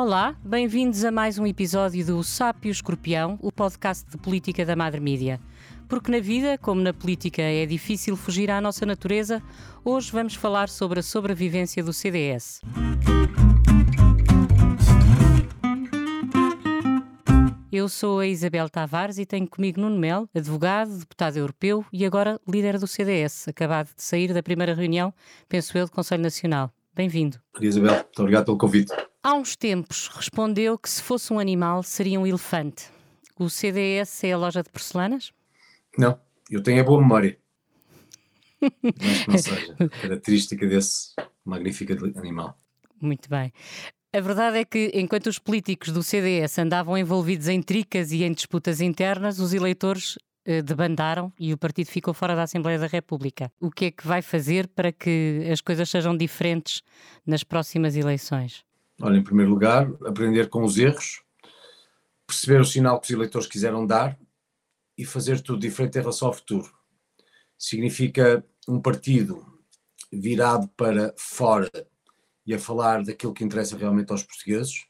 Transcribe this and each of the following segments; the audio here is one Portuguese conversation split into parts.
Olá, bem-vindos a mais um episódio do Sápio Escorpião, o podcast de política da Madre Mídia. Porque na vida, como na política, é difícil fugir à nossa natureza, hoje vamos falar sobre a sobrevivência do CDS. Eu sou a Isabel Tavares e tenho comigo Nuno Mel, advogado, deputado europeu e agora líder do CDS, acabado de sair da primeira reunião, penso eu, do Conselho Nacional. Bem-vindo. Isabel, muito obrigado pelo convite. Há uns tempos respondeu que se fosse um animal seria um elefante. O CDS é a loja de porcelanas? Não, eu tenho a boa memória. Mas não seja característica desse magnífico animal. Muito bem. A verdade é que, enquanto os políticos do CDS andavam envolvidos em tricas e em disputas internas, os eleitores eh, debandaram e o partido ficou fora da Assembleia da República. O que é que vai fazer para que as coisas sejam diferentes nas próximas eleições? Olha, em primeiro lugar, aprender com os erros, perceber o sinal que os eleitores quiseram dar e fazer tudo diferente em relação ao futuro. Significa um partido virado para fora e a falar daquilo que interessa realmente aos portugueses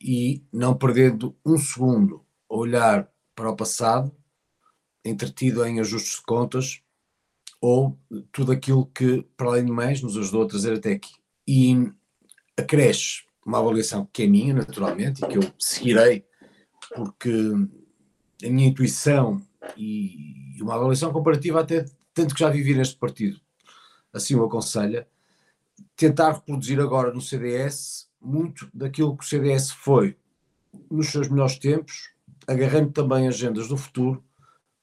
e não perdendo um segundo a olhar para o passado entretido em ajustes de contas ou tudo aquilo que, para além de mais, nos ajudou a trazer até aqui. E acresce uma avaliação que é minha, naturalmente, e que eu seguirei, porque a minha intuição e uma avaliação comparativa até tanto que já vivi neste partido, assim o aconselha, tentar reproduzir agora no CDS muito daquilo que o CDS foi nos seus melhores tempos, agarrando também agendas do futuro,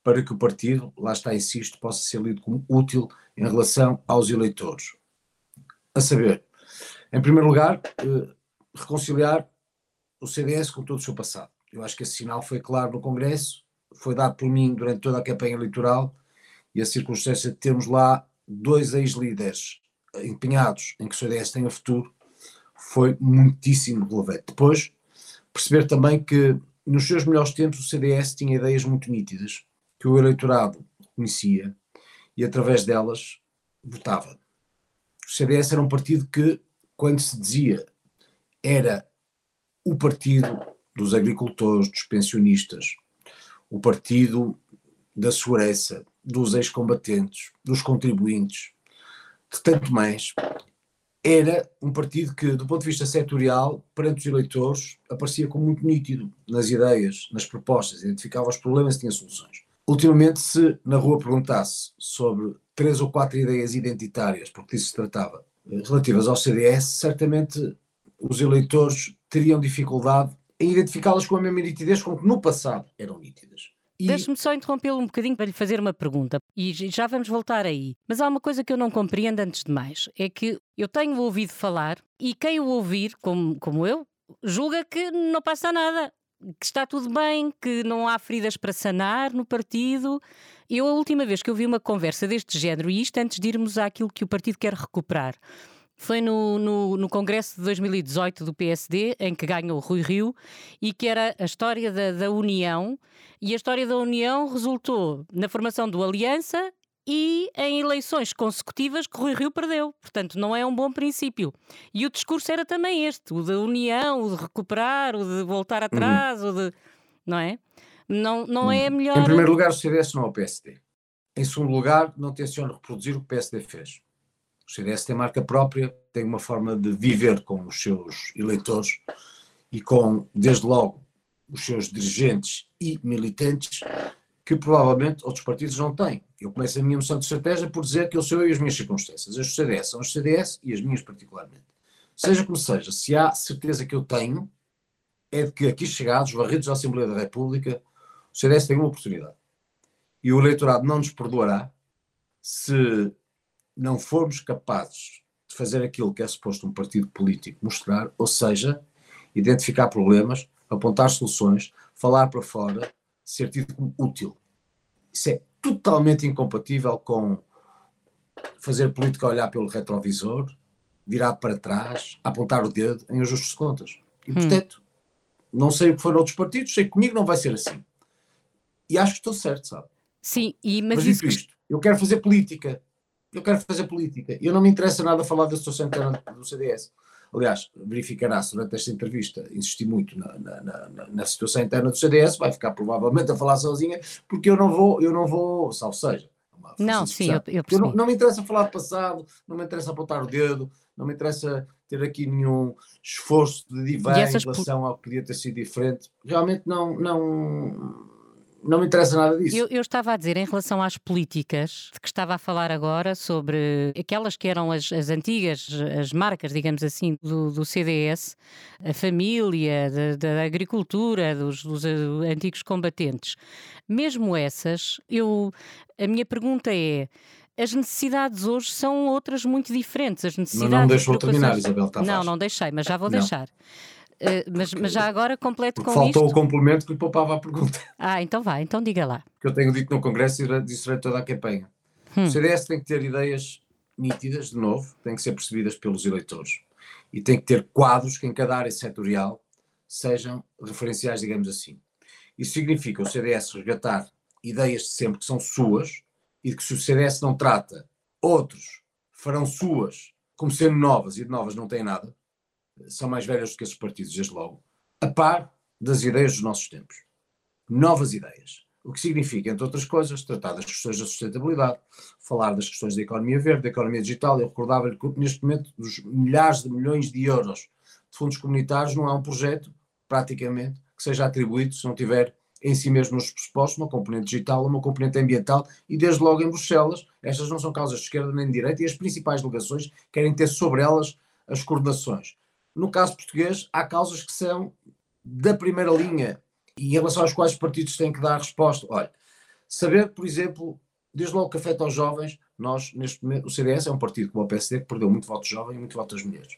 para que o partido, lá está, insisto, possa ser lido como útil em relação aos eleitores. A saber, em primeiro lugar, eh, reconciliar o CDS com todo o seu passado. Eu acho que esse sinal foi claro no Congresso, foi dado por mim durante toda a campanha eleitoral e a circunstância de termos lá dois ex-líderes empenhados em que o CDS tenha futuro foi muitíssimo relevante. Depois, perceber também que nos seus melhores tempos o CDS tinha ideias muito nítidas que o eleitorado conhecia e através delas votava. O CDS era um partido que, quando se dizia era o partido dos agricultores, dos pensionistas, o partido da segurança, dos ex-combatentes, dos contribuintes, de tanto mais, era um partido que, do ponto de vista setorial, perante os eleitores, aparecia como muito nítido nas ideias, nas propostas, identificava os problemas e tinha soluções. Ultimamente, se na rua perguntasse sobre três ou quatro ideias identitárias, porque disso se tratava, eh, relativas ao CDS, certamente os eleitores teriam dificuldade em identificá-las com a mesma nitidez com que no passado eram nítidas. E... Deixe-me só interrompê-lo um bocadinho para lhe fazer uma pergunta e já vamos voltar aí. Mas há uma coisa que eu não compreendo antes de mais: é que eu tenho ouvido falar e quem o ouvir, como, como eu, julga que não passa nada que está tudo bem, que não há feridas para sanar no partido. Eu, a última vez que eu vi uma conversa deste género, e isto antes de irmos àquilo que o partido quer recuperar, foi no, no, no, Congresso de 2018 do PSD, em que ganhou Rui Rio, e que era a história da, da União. E a história da União resultou na formação do Aliança e em eleições consecutivas que Rui Rio perdeu. Portanto, não é um bom princípio. E o discurso era também este: o da união, o de recuperar, o de voltar atrás, uhum. o de. Não é? Não, não uhum. é melhor. Em primeiro lugar, o CDS não é o PSD. Em segundo lugar, não tenciona reproduzir o que o PSD fez. O CDS tem marca própria, tem uma forma de viver com os seus eleitores e com, desde logo, os seus dirigentes e militantes que provavelmente outros partidos não têm. Eu começo a minha moção de estratégia por dizer que eu sou eu e as minhas circunstâncias. As CDS são as CDS e as minhas particularmente. Seja como seja, se há certeza que eu tenho, é de que aqui chegados, varridos à Assembleia da República, o CDS tem uma oportunidade. E o eleitorado não nos perdoará se não formos capazes de fazer aquilo que é suposto um partido político mostrar, ou seja, identificar problemas, apontar soluções, falar para fora, ser tido como útil. Isso é totalmente incompatível com fazer política olhar pelo retrovisor, virar para trás, apontar o dedo em ajustes de contas. E, hum. portanto, hum. não sei o que foram outros partidos, sei que comigo não vai ser assim. E acho que estou certo, sabe? Sim, e, mas, mas isso... isto, eu quero fazer política. Eu quero fazer política. Eu não me interessa nada falar da situação interna do CDS. aliás, verificará-se durante esta entrevista, insisti muito na, na, na, na, situação interna do CDS, vai ficar provavelmente a falar sozinha, porque eu não vou, eu não vou, salvo seja. Não, sim, eu, eu, eu não, não, me interessa falar do passado, não me interessa apontar o dedo, não me interessa ter aqui nenhum esforço de divar em relação ao que podia ter sido diferente. Realmente não, não, não me interessa nada disso. Eu, eu, estava a dizer, em relação às políticas, de que estava a falar agora, sobre aquelas que eram as, as antigas, as marcas, digamos assim, do, do CDS, a família, da, da agricultura, dos, dos, eh, antigos combatentes. Mesmo essas, eu, a minha pergunta é as necessidades hoje são outras muito diferentes. As necessidades mas não deixou terminar, Isabel Tavares. Não, não deixei, mas já vou não. deixar. Uh, mas, mas, já agora completo com Faltou isto. o complemento que lhe poupava a pergunta. Ah, então vá, então diga lá. Que eu tenho dito no Congresso e disse toda a campanha. Hum. O CDS tem que ter ideias nítidas, de novo, têm que ser percebidas pelos eleitores. E tem que ter quadros que em cada área setorial sejam referenciais, digamos assim. Isso significa o CDS resgatar ideias de sempre que são suas, e de que se o CDS não trata, outros farão suas como sendo novas e de novas não têm nada, são mais velhas do que esses partidos, desde logo, a par das ideias dos nossos tempos. Novas ideias. O que significa, entre outras coisas, tratar das questões da sustentabilidade, falar das questões da economia verde, da economia digital. Eu recordava-lhe que neste momento, dos milhares de milhões de euros de fundos comunitários, não há um projeto, praticamente, que seja atribuído, se não tiver em si mesmo nos pressupostos, uma componente digital, uma componente ambiental, e desde logo em Bruxelas, estas não são causas de esquerda nem de direita, e as principais delegações querem ter sobre elas as coordenações. No caso português, há causas que são da primeira linha e em relação às quais os partidos têm que dar resposta. Olha, saber, por exemplo, desde logo que afeta aos jovens, nós, neste momento, o CDS é um partido como o PSD que perdeu muito voto jovem e muito voto das mulheres.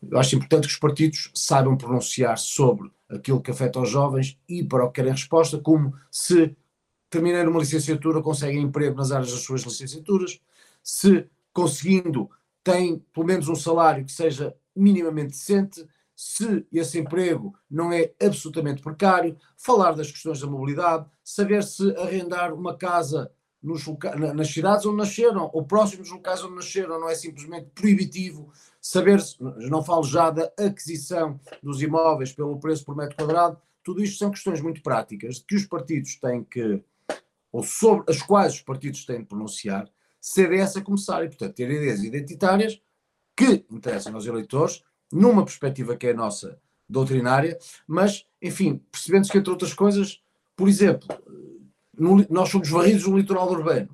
Eu acho importante que os partidos saibam pronunciar sobre aquilo que afeta os jovens e para o que querem resposta, como se terminando uma licenciatura conseguem emprego nas áreas das suas licenciaturas, se conseguindo têm pelo menos um salário que seja minimamente decente, se esse emprego não é absolutamente precário, falar das questões da mobilidade, saber se arrendar uma casa nos, nas cidades onde nasceram, ou próximos locais onde nasceram, não é simplesmente proibitivo. Saber, não falo já da aquisição dos imóveis pelo preço por metro quadrado, tudo isto são questões muito práticas que os partidos têm que, ou sobre as quais os partidos têm de pronunciar, CDS a começar, e portanto ter ideias identitárias que interessam aos eleitores, numa perspectiva que é a nossa doutrinária, mas, enfim, percebendo-se que, entre outras coisas, por exemplo, no, nós somos varridos no litoral urbano.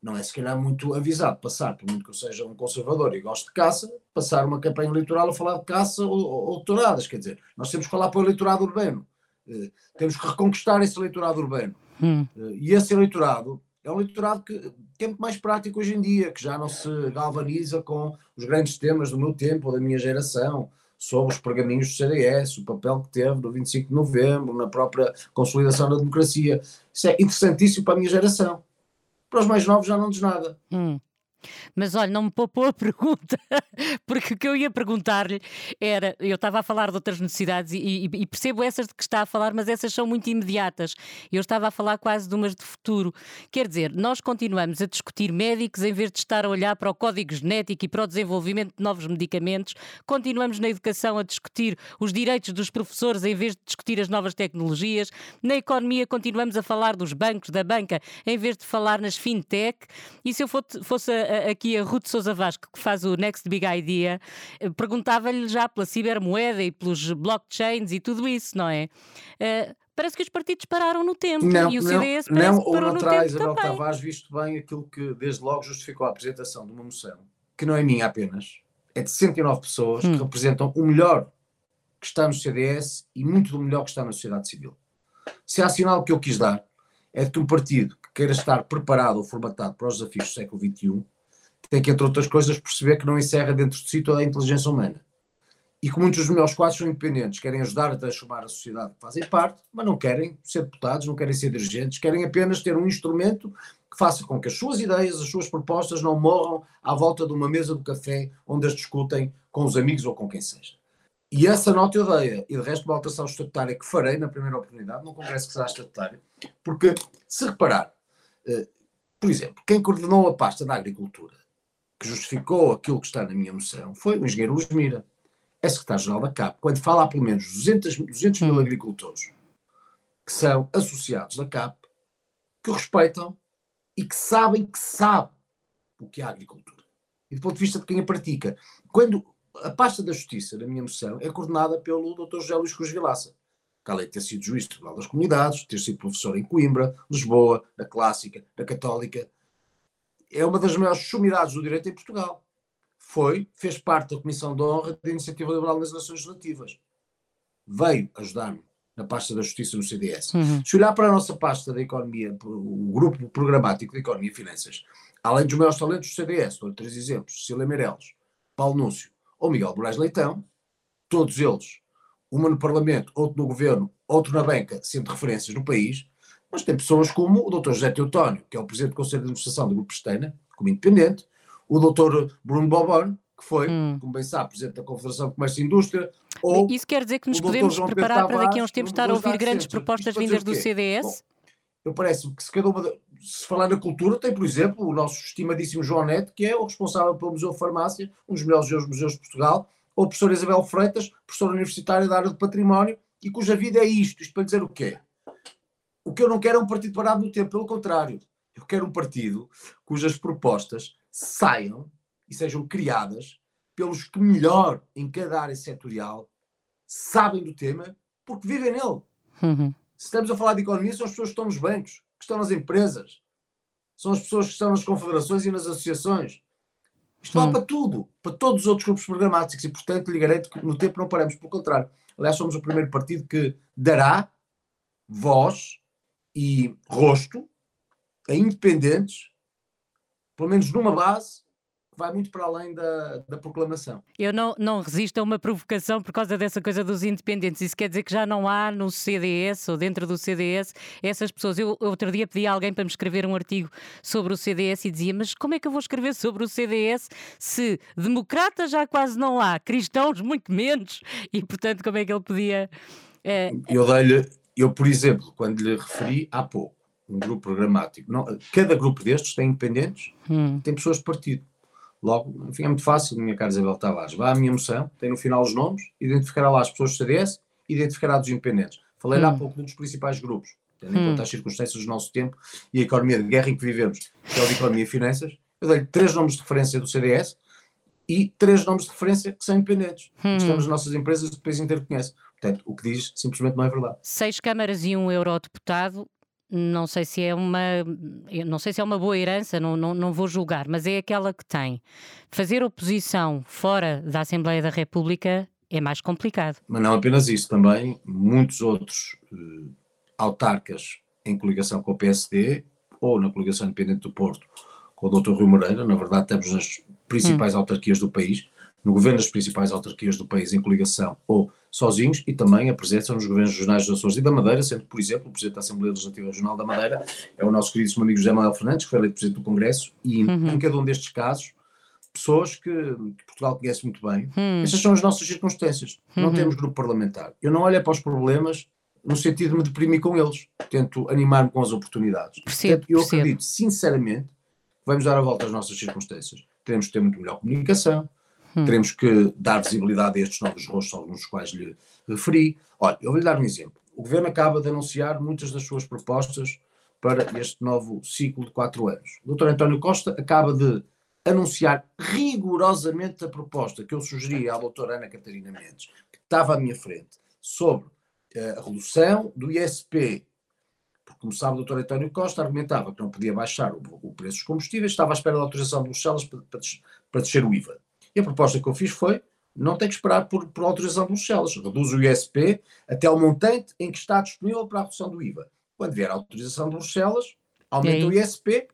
Não é se calhar muito avisado passar, por muito que eu seja um conservador e gosto de caça, passar uma campanha eleitoral a falar de caça ou, ou, ou touradas. Quer dizer, nós temos que falar para o eleitorado urbano. Uh, temos que reconquistar esse eleitorado urbano. Hum. Uh, e esse eleitorado é um eleitorado que, muito mais prático hoje em dia, que já não se galvaniza com os grandes temas do meu tempo da minha geração, sobre os pergaminhos do CDS, o papel que teve no 25 de novembro, na própria consolidação da democracia. Isso é interessantíssimo para a minha geração. Para os mais novos já não diz nada. Hum. Mas olha, não me poupou a pergunta, porque o que eu ia perguntar-lhe era: eu estava a falar de outras necessidades e, e, e, percebo essas de que está a falar, mas essas são muito imediatas. Eu estava a falar quase de umas de futuro. Quer dizer, nós continuamos a discutir médicos em vez de estar a olhar para o código genético e para o desenvolvimento de novos medicamentos, continuamos na educação a discutir os direitos dos professores em vez de discutir as novas tecnologias, na economia continuamos a falar dos bancos, da banca, em vez de falar nas fintech. E se eu fosse a aqui a Ruth Souza Vasco, que faz o Next Big Idea, eh, perguntava-lhe já pela cibermoeda e pelos blockchains e tudo isso, não é? Uh, parece que os partidos pararam no tempo não, e o CDS não, parece não, que parou ou não traz Isabel Tavares visto bem aquilo que desde logo justificou a apresentação de uma moção, que não é minha apenas, é de 109 pessoas hum. que representam o melhor que está no CDS e muito do melhor que está na sociedade civil. Se há sinal que eu quis dar é de que um partido que queira estar preparado ou formatado para os desafios do século XXI tem que, entre outras coisas, perceber que não encerra dentro de si toda a inteligência humana. E que muitos dos melhores quadros são independentes, querem ajudar a transformar a sociedade que fazem parte, mas não querem ser deputados, não querem ser dirigentes, querem apenas ter um instrumento que faça com que as suas ideias, as suas propostas não morram à volta de uma mesa do café onde as discutem com os amigos ou com quem seja. E essa nota eu dei, e de resto uma alteração estatutária que farei na primeira oportunidade, num congresso que será estatutário, porque se reparar, eh, por exemplo, quem coordenou a pasta da agricultura que justificou aquilo que está na minha moção foi o engenheiro Luís Mira. é secretário-geral da CAP, quando fala há pelo menos 200, 200 mil hum. agricultores que são associados da CAP, que o respeitam e que sabem que sabe o que é a agricultura. E do ponto de vista de quem a pratica. Quando a pasta da Justiça, na minha moção, é coordenada pelo Dr. José Luís Cruz Vilaça, que além de ter sido juiz do Tribunal das Comunidades, ter sido professor em Coimbra, Lisboa, na Clássica, na Católica, é uma das maiores sumidades do direito em Portugal. Foi, fez parte da Comissão de Honra da Iniciativa Liberal nas Eleições Legislativas. Veio ajudar-me na pasta da Justiça no CDS. Uhum. Se olhar para a nossa pasta da Economia, o grupo programático de Economia e Finanças, além dos maiores talentos do CDS, dou três exemplos, Cília Meireles, Paulo Núncio ou Miguel Moraes Leitão, todos eles, uma no Parlamento, outro no Governo, outro na banca, sendo referências no país, mas tem pessoas como o Dr. José Teotónio, que é o Presidente do Conselho de Administração do Grupo Pesteina, como independente, o Dr. Bruno Bobon, que foi, hum. como bem sabe, Presidente da Confederação de Comércio e Indústria, ou Isso quer dizer que nos podemos preparar para daqui a uns tempos estar a ouvir grandes propostas vindas do CDS? Bom, eu parece que se cada uma, se falar na cultura, tem, por exemplo, o nosso estimadíssimo João Neto, que é o responsável pelo Museu de Farmácia, um dos melhores museus de Portugal, ou a professora Isabel Freitas, professora universitária da área de património, e cuja vida é isto. Isto para dizer o quê? O que eu não quero é um partido parado no tempo, pelo contrário. Eu quero um partido cujas propostas saiam e sejam criadas pelos que melhor em cada área setorial sabem do tema porque vivem nele. Uhum. Se estamos a falar de economia, são as pessoas que estão nos bancos, que estão nas empresas, são as pessoas que estão nas confederações e nas associações. Isto vale hum. para tudo, para todos os outros grupos programáticos e, portanto, lhe garanto que no tempo não paramos. Pelo contrário, aliás, somos o primeiro partido que dará voz e rosto a independentes, pelo menos numa base, vai muito para além da, da proclamação. Eu não, não resisto a uma provocação por causa dessa coisa dos independentes. Isso quer dizer que já não há no CDS ou dentro do CDS essas pessoas. Eu, outro dia pedi a alguém para me escrever um artigo sobre o CDS e dizia: Mas como é que eu vou escrever sobre o CDS se democratas já quase não há, cristãos muito menos? E portanto, como é que ele podia. É... Eu dei-lhe, eu por exemplo, quando lhe referi há pouco, um grupo programático, não, cada grupo destes tem independentes, hum. tem pessoas de partido. Logo, enfim, é muito fácil, minha cara Isabel Tavares. Vá à minha moção, tem no final os nomes, identificará lá as pessoas do CDS, identificará dos independentes. Falei hum. há pouco de um dos principais grupos, tendo em hum. conta as circunstâncias do nosso tempo e a economia de guerra em que vivemos, que é a economia e finanças. Eu dei três nomes de referência do CDS e três nomes de referência que são independentes. Hum. Estamos nas nossas empresas o país inteiro conhece. Portanto, o que diz simplesmente não é verdade. Seis câmaras e um eurodeputado não sei se é uma não sei se é uma boa herança, não, não, não vou julgar, mas é aquela que tem. Fazer oposição fora da Assembleia da República é mais complicado. Mas não apenas isso, também muitos outros uh, autarcas em coligação com o PSD ou na coligação independente do Porto com o Dr. Rui Moreira, na verdade estamos nas principais hum. autarquias do país, no governo das principais autarquias do país em coligação ou sozinhos e também a presença nos governos regionais dos Açores e da Madeira, sendo por exemplo, o Presidente da Assembleia Legislativa Regional da Madeira é o nosso queridíssimo amigo José Manuel Fernandes, que foi eleito Presidente do Congresso, e uhum. em cada um destes casos, pessoas que, que Portugal conhece muito bem. Uhum. Essas são as nossas circunstâncias. Uhum. Não temos grupo parlamentar. Eu não olho para os problemas no sentido de me deprimir com eles. Tento animar-me com as oportunidades. Percebo, Portanto, eu percebo. acredito, sinceramente, que vamos dar a volta às nossas circunstâncias. Teremos que ter muito melhor comunicação, Hum. Teremos que dar visibilidade a estes novos rostos, alguns dos quais lhe referi. Olha, eu vou-lhe dar um exemplo. O Governo acaba de anunciar muitas das suas propostas para este novo ciclo de quatro anos. O Dr. António Costa acaba de anunciar rigorosamente a proposta que eu sugeri à doutora Ana Catarina Mendes, que estava à minha frente, sobre eh, a redução do ISP. Porque, como sabe, o Dr. António Costa argumentava que não podia baixar o, preço dos combustíveis, estava à espera da autorização de Bruxelas para, para descer o IVA. E a proposta que eu fiz foi não tem que esperar por, por autorização de Bruxelas. Reduz o ISP até o montante em que está disponível para a redução do IVA. Quando vier a autorização de Bruxelas, aumenta o ISP,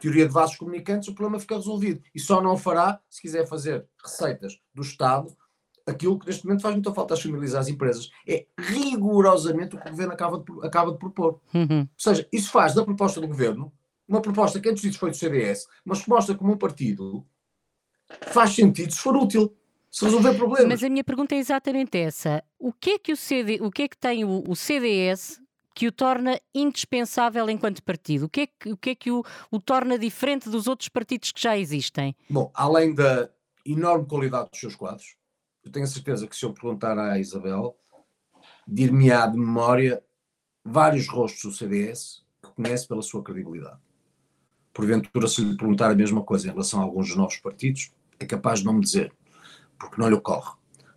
teoria de vasos comunicantes, o problema fica resolvido. E só não fará se quiser fazer receitas do Estado aquilo que neste momento faz muita falta às famílias às empresas. É rigorosamente o que o Governo acaba de, acaba de propor. Uhum. Ou seja, isso faz da proposta do Governo uma proposta que antes disso foi do CDS, mas que mostra como um partido faz sentido se for útil, se resolver problemas. Mas a minha pergunta é exatamente essa. O que é que o, CD, o, que é que tem o, o CDS que o torna indispensável enquanto partido? O que é que o, que é que o, o torna diferente dos outros partidos que já existem? Bom, além da enorme qualidade dos seus quadros, eu tenho a certeza que se eu perguntar à Isabel, dir-me-á de memória vários rostos do CDS que conhece pela sua credibilidade. Porventura, se lhe perguntar a mesma coisa em relação a alguns dos novos partidos, é capaz de não me dizer, porque não lhe ocorre.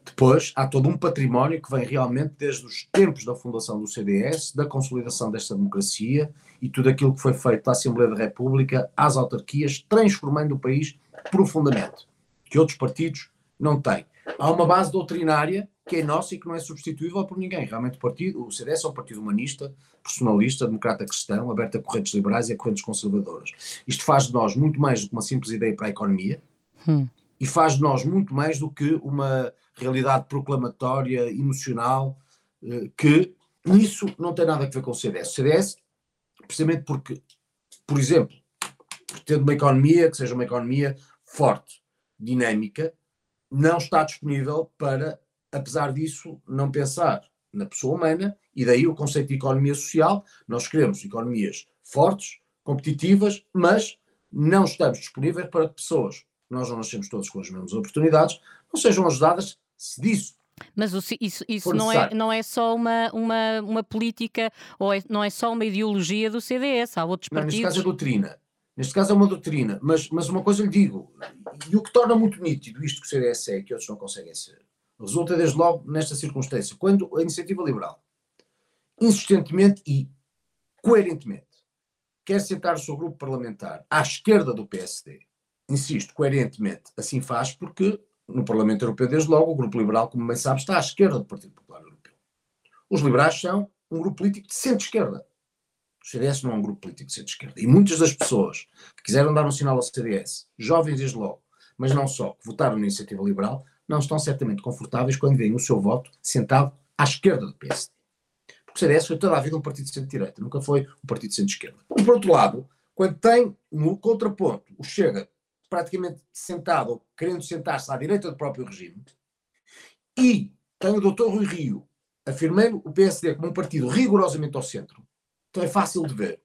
Depois, há todo um património que vem realmente desde os tempos da fundação do CDS, da consolidação desta democracia e tudo aquilo que foi feito da Assembleia da República às autarquias, transformando o país profundamente, que outros partidos não têm. Há uma base doutrinária que é nossa e que não é substituível por ninguém. Realmente o partido, o CDS é um partido humanista, personalista, democrata cristão, aberto a correntes liberais e a correntes conservadoras. Isto faz de nós muito mais do que uma simples ideia para a economia hum. e faz de nós muito mais do que uma realidade proclamatória, emocional, eh, que isso não tem nada a ver com o CDS. O CDS, precisamente porque, por exemplo, tendo uma economia que seja uma economia forte, dinâmica, não está disponível para, apesar disso, não pensar na pessoa humana, e daí o conceito de economia social. Nós queremos economias fortes, competitivas, mas não estamos disponíveis para que pessoas, nós não nascemos todos com as mesmas oportunidades, não sejam ajudadas se disso mas isso, isso não, é, não é só uma, uma, uma política ou é, não é só uma ideologia do CDS, há outros partidos. Não, neste caso é doutrina. Neste caso é uma doutrina, mas, mas uma coisa lhe digo, e o que torna muito nítido isto que o CDS é, que outros não conseguem ser, resulta desde logo nesta circunstância, quando a iniciativa liberal, insistentemente e coerentemente, quer sentar o seu grupo parlamentar à esquerda do PSD, insisto, coerentemente, assim faz porque no Parlamento Europeu, desde logo, o Grupo Liberal, como bem sabe, está à esquerda do Partido Popular Europeu. Os liberais são um grupo político de centro-esquerda. O CDS não é um grupo político de centro-esquerda. E muitas das pessoas que quiseram dar um sinal ao CDS, jovens desde logo, mas não só, que votaram na iniciativa liberal, não estão certamente confortáveis quando veem o seu voto sentado à esquerda do PSD. Porque o CDS foi toda a vida um partido de centro-direita, nunca foi um partido de centro-esquerda. Por outro lado, quando tem no contraponto o Chega praticamente sentado, ou querendo sentar-se à direita do próprio regime, e tem o doutor Rui Rio afirmando o PSD como um partido rigorosamente ao centro, então é fácil de ver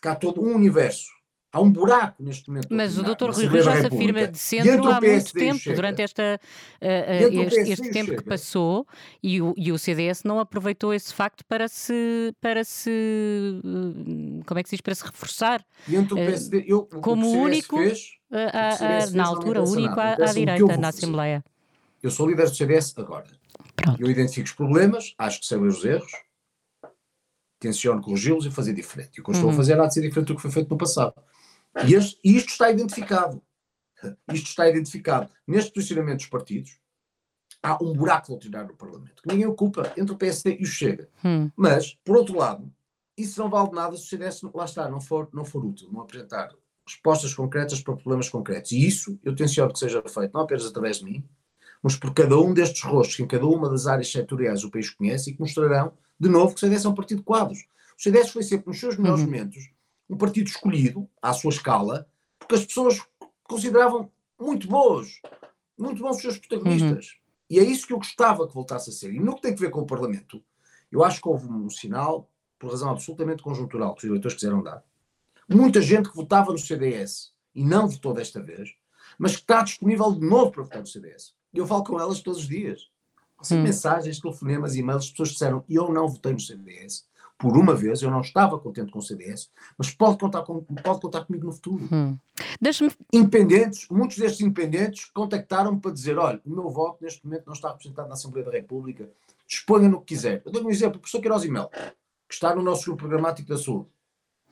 que há todo um universo Há um buraco neste momento. Mas o Dr. Rui Rio já se afirma de centro há muito tempo, chega. durante esta, uh, uh, este, este tempo chega. que passou, e o, e o CDS não aproveitou esse facto para se, para se uh, como é que se diz, para se reforçar. PSD, eu, como o único, fez, a, a, na altura, único à, à direita na Assembleia. Eu sou líder do CDS agora. Pronto. Eu identifico os problemas, acho que sei os erros, tenciono corrigi-los e fazer diferente. E o que eu estou a uhum. fazer há de ser diferente do que foi feito no passado. E este, isto está identificado. Isto está identificado. Neste posicionamento dos partidos, há um buraco doutrinário no Parlamento, que ninguém ocupa entre o PSD e o Chega. Hum. Mas, por outro lado, isso não vale nada se o CDS, lá está, não for, não for útil, não apresentar respostas concretas para problemas concretos. E isso eu tenciono que seja feito não apenas através de mim, mas por cada um destes rostos que em cada uma das áreas setoriais o país conhece e que mostrarão, de novo, que o CDS é um partido de quadros. O CDS foi sempre, nos seus melhores uhum. momentos, um partido escolhido, à sua escala, porque as pessoas consideravam muito boas, muito bons os seus protagonistas. Uhum. E é isso que eu gostava que voltasse a ser. E no que tem a ver com o Parlamento, eu acho que houve um sinal, por razão absolutamente conjuntural, que os eleitores quiseram dar. Muita gente que votava no CDS e não votou desta vez, mas que está disponível de novo para votar no CDS. E eu falo com elas todos os dias. Hum. Mensagens, telefonemas, e-mails, pessoas disseram eu não votei no CDS por uma vez, eu não estava contente com o CDS, mas pode contar, com, pode contar comigo no futuro. Hum. Independentes, muitos destes independentes contactaram-me para dizer: olha, o meu voto neste momento não está representado na Assembleia da República, disponha no que quiser. Eu dou um exemplo: o professor Queiroz Imel, que está no nosso grupo programático da saúde,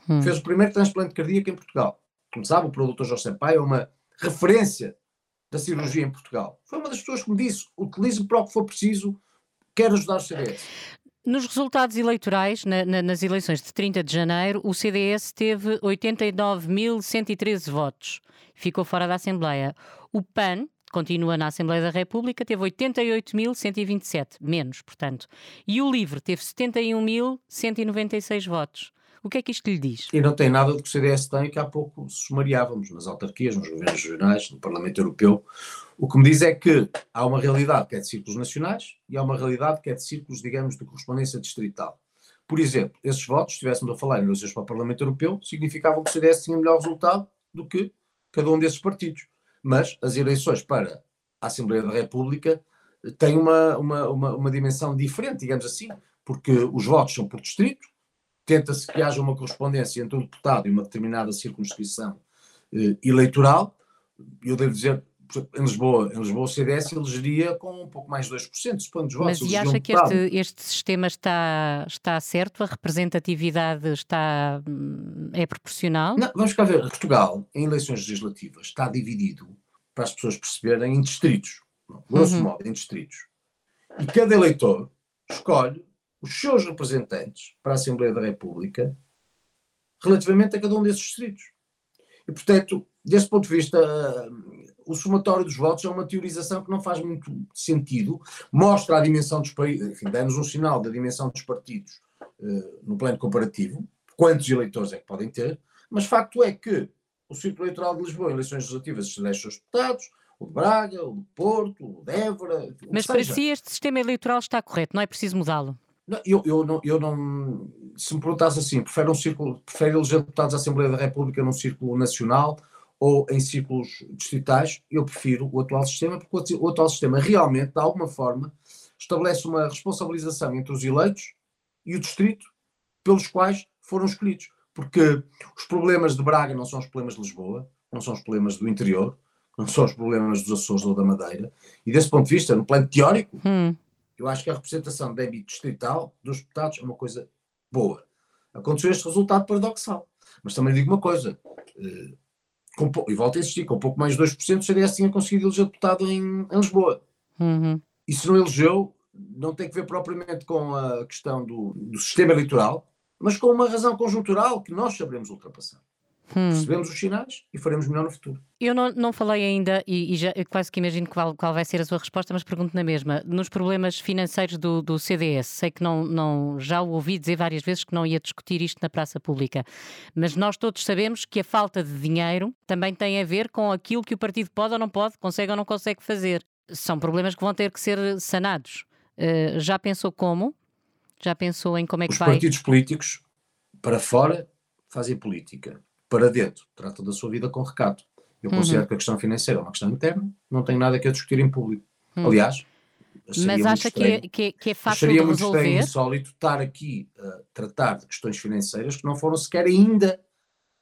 hum. fez o primeiro transplante cardíaco em Portugal. Como sabe, o produtor José Pai é uma referência da cirurgia em Portugal. Foi uma das pessoas que me disse: utilize para o que for preciso, quero ajudar o CDS. Nos resultados eleitorais, na, na, nas eleições de 30 de janeiro, o CDS teve 89.113 votos. Ficou fora da Assembleia. O PAN, continua na Assembleia da República, teve 88.127, menos, portanto. E o LIVRE teve 71.196 votos. O que é que isto lhe diz? E não tem nada do que o CDS tem, que há pouco sumariávamos nas autarquias, nos governos regionais, no Parlamento Europeu. O que me diz é que há uma realidade que é de círculos nacionais e há uma realidade que é de círculos, digamos, de correspondência distrital. Por exemplo, esses votos, se estivéssemos a falar em eleições para o Parlamento Europeu, significavam que o CDS tinha melhor resultado do que cada um desses partidos. Mas as eleições para a Assembleia da República tem uma, uma, uma, uma dimensão diferente, digamos assim, porque os votos são por distrito, tenta-se que haja uma correspondência entre um deputado e uma determinada circunscrição eh, eleitoral. Eu devo dizer, em Lisboa, em Lisboa o CDS elegeria com um pouco mais de 2%, suponho, dos votos. Mas e acha que este, este sistema está, está certo? A representatividade está, hum, é proporcional? Não, vamos cá ver. Portugal, em eleições legislativas, está dividido, para as pessoas perceberem, em distritos. Grosso uhum. modo, em distritos. E cada eleitor escolhe os seus representantes para a Assembleia da República relativamente a cada um desses distritos. E, portanto, desse ponto de vista, o somatório dos votos é uma teorização que não faz muito sentido, mostra a dimensão dos países, enfim, dá-nos um sinal da dimensão dos partidos uh, no plano comparativo, quantos eleitores é que podem ter, mas facto é que o Círculo Eleitoral de Lisboa, em eleições legislativas, elege os seus deputados, o de Braga, o de Porto, o de Évora. Mas para si este sistema eleitoral está correto, não é preciso mudá-lo? Eu, eu, não, eu não. Se me perguntasse assim, prefere um círculo, prefere eleger deputados da Assembleia da República num círculo nacional ou em círculos distritais, eu prefiro o atual sistema, porque o atual sistema realmente, de alguma forma, estabelece uma responsabilização entre os eleitos e o distrito pelos quais foram escolhidos. Porque os problemas de Braga não são os problemas de Lisboa, não são os problemas do interior, não são os problemas dos Açores ou da Madeira. E desse ponto de vista, no plano teórico, hum. Eu acho que a representação de âmbito distrital dos deputados é uma coisa boa. Aconteceu este resultado paradoxal. Mas também digo uma coisa, uh, com, e volto a insistir, com pouco mais de 2% o CDS tinha conseguido eleger deputado em, em Lisboa. Uhum. E se não elegeu, não tem que ver propriamente com a questão do, do sistema eleitoral, mas com uma razão conjuntural que nós sabemos ultrapassar. Hum. Percebemos os sinais e faremos melhor no futuro. Eu não, não falei ainda, e, e já, quase que imagino qual, qual vai ser a sua resposta, mas pergunto na mesma. Nos problemas financeiros do, do CDS, sei que não, não, já o ouvi dizer várias vezes que não ia discutir isto na praça pública, mas nós todos sabemos que a falta de dinheiro também tem a ver com aquilo que o partido pode ou não pode, consegue ou não consegue fazer. São problemas que vão ter que ser sanados. Uh, já pensou como? Já pensou em como é que Os vai? Os partidos políticos, para fora, fazem política para dentro, trata da sua vida com recato. Eu considero uhum. que a questão financeira é uma questão interna, não tem nada que a discutir em público. Uhum. Aliás, mas acha que é, que, é, que é fácil de resolver? Seria muito insólito estar aqui a tratar de questões financeiras que não foram sequer ainda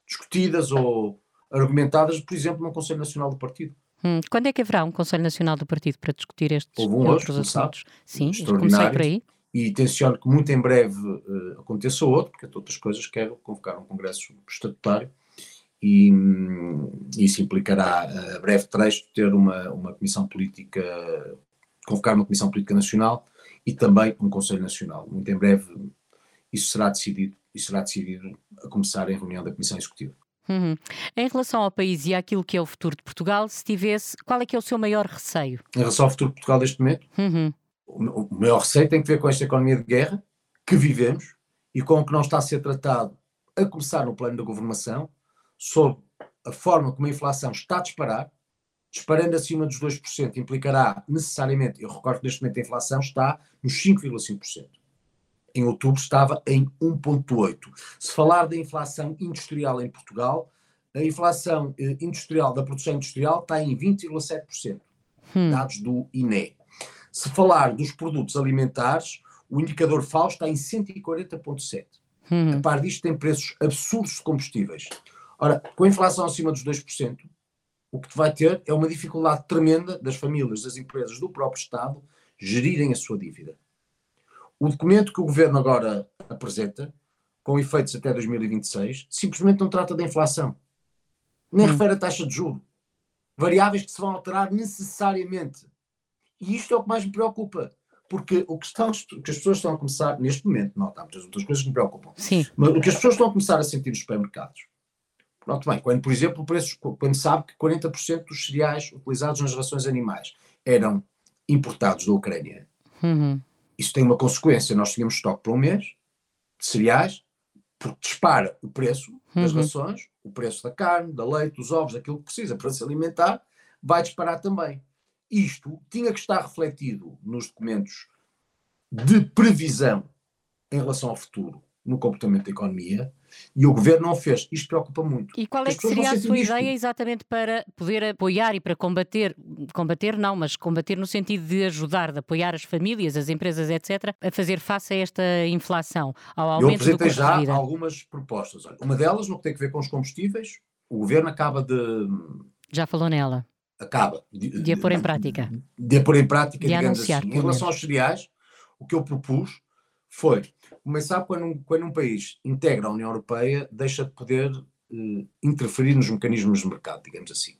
discutidas ou argumentadas, por exemplo, no Conselho Nacional do Partido. Hum. Quando é que haverá um Conselho Nacional do Partido para discutir estes Houve um outros hoje, assuntos? Sim, comecei por aí. E tenciono que muito em breve uh, aconteça outro, porque, entre outras coisas, quero convocar um congresso estatutário e isso implicará, a breve trecho, ter uma, uma comissão política, convocar uma comissão política nacional e também um Conselho Nacional. Muito em breve isso será decidido, e será decidido a começar em reunião da Comissão Executiva. Uhum. Em relação ao país e àquilo que é o futuro de Portugal, se tivesse, qual é que é o seu maior receio? Em relação ao futuro de Portugal neste momento, uhum. O, maior receio tem que ver com esta economia de guerra que vivemos e com o que não está a ser tratado, a começar no plano da governação, sobre a forma como a inflação está a disparar, disparando acima dos 2%, implicará necessariamente, eu recordo que neste momento a inflação está nos 5,5%. Em outubro estava em 1,8%. Se falar da inflação industrial em Portugal, a inflação eh, industrial da produção industrial está em 20,7%, hum. dados do INE. Se falar dos produtos alimentares, o indicador FAO está em 140,7%. Hum. A par disto, tem preços absurdos de combustíveis. Ora, com a inflação acima dos 2%, o que vai ter é uma dificuldade tremenda das famílias, das empresas, do próprio Estado gerirem a sua dívida. O documento que o governo agora apresenta, com efeitos até 2026, simplesmente não trata da inflação. Nem hum. refere a taxa de juro. Variáveis que se vão alterar necessariamente. E isto é o que mais me preocupa. Porque o que, estão, o que as pessoas estão a começar, neste momento, não, há muitas outras coisas que me preocupam. Sim. Mas o que as pessoas estão a começar a sentir nos supermercados Pronto, bem, quando, por exemplo, o preço, quando sabe que 40% dos cereais utilizados nas rações animais eram importados da Ucrânia, uhum. isso tem uma consequência. Nós tínhamos estoque por um mês de cereais, porque dispara o preço das uhum. rações, o preço da carne, da leite, dos ovos, daquilo que precisa para se alimentar, vai disparar também. Isto tinha que estar refletido nos documentos de previsão em relação ao futuro no comportamento da economia e o governo não fez. Isto preocupa muito. E qual é que seria a sua isto. ideia exatamente para poder apoiar e para combater, combater não, mas combater no sentido de ajudar, de apoiar as famílias, as empresas, etc., a fazer face a esta inflação, ao aumento Eu apresentei já algumas propostas. Uma delas, no que tem a ver com os combustíveis, o governo acaba de. Já falou nela. Acaba. De, de, a pôr em prática. De a pôr em prática, de digamos anunciar, assim. Em relação aos cereais, o que eu propus foi começar quando um, quando um país integra a União Europeia, deixa de poder eh, interferir nos mecanismos de mercado, digamos assim.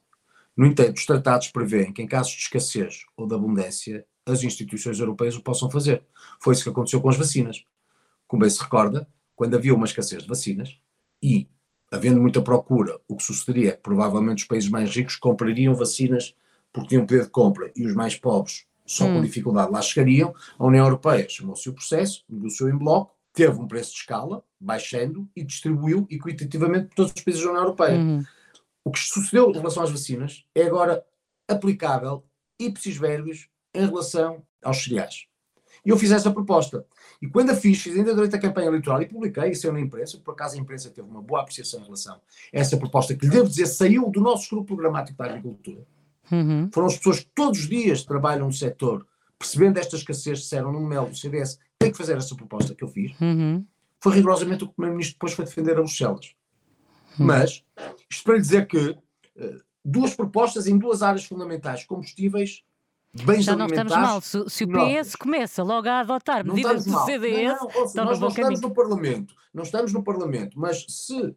No entanto, os tratados prevêem que, em casos de escassez ou de abundância, as instituições europeias o possam fazer. Foi isso que aconteceu com as vacinas. Como bem se recorda, quando havia uma escassez de vacinas e havendo muita procura, o que sucederia é que provavelmente os países mais ricos comprariam vacinas porque tinham poder de compra e os mais pobres só hum. com dificuldade lá chegariam. A União Europeia chamou-se o processo, negociou em bloco, teve um preço de escala, baixando e distribuiu equitativamente por todos os países da União Europeia. Hum. O que sucedeu em relação às vacinas é agora aplicável ipsis verbis em relação aos cereais. E eu fiz essa proposta. E quando a fiz, fiz ainda durante a campanha eleitoral e publiquei, isso é na imprensa, por acaso a imprensa teve uma boa apreciação em relação a essa proposta, que lhe devo dizer, saiu do nosso grupo programático da agricultura. Uhum. Foram as pessoas que todos os dias trabalham no setor, percebendo esta escassez, disseram no MEL do CDS, tem que fazer essa proposta que eu fiz. Uhum. Foi rigorosamente o que o Primeiro-Ministro depois foi defender a Bruxelas. Uhum. Mas, isto para lhe dizer que uh, duas propostas em duas áreas fundamentais, combustíveis bens Já não estamos mal. Se, se o PS não. começa logo a adotar medidas do CDS, não, não, nós não estamos no Parlamento, não estamos no Parlamento, mas se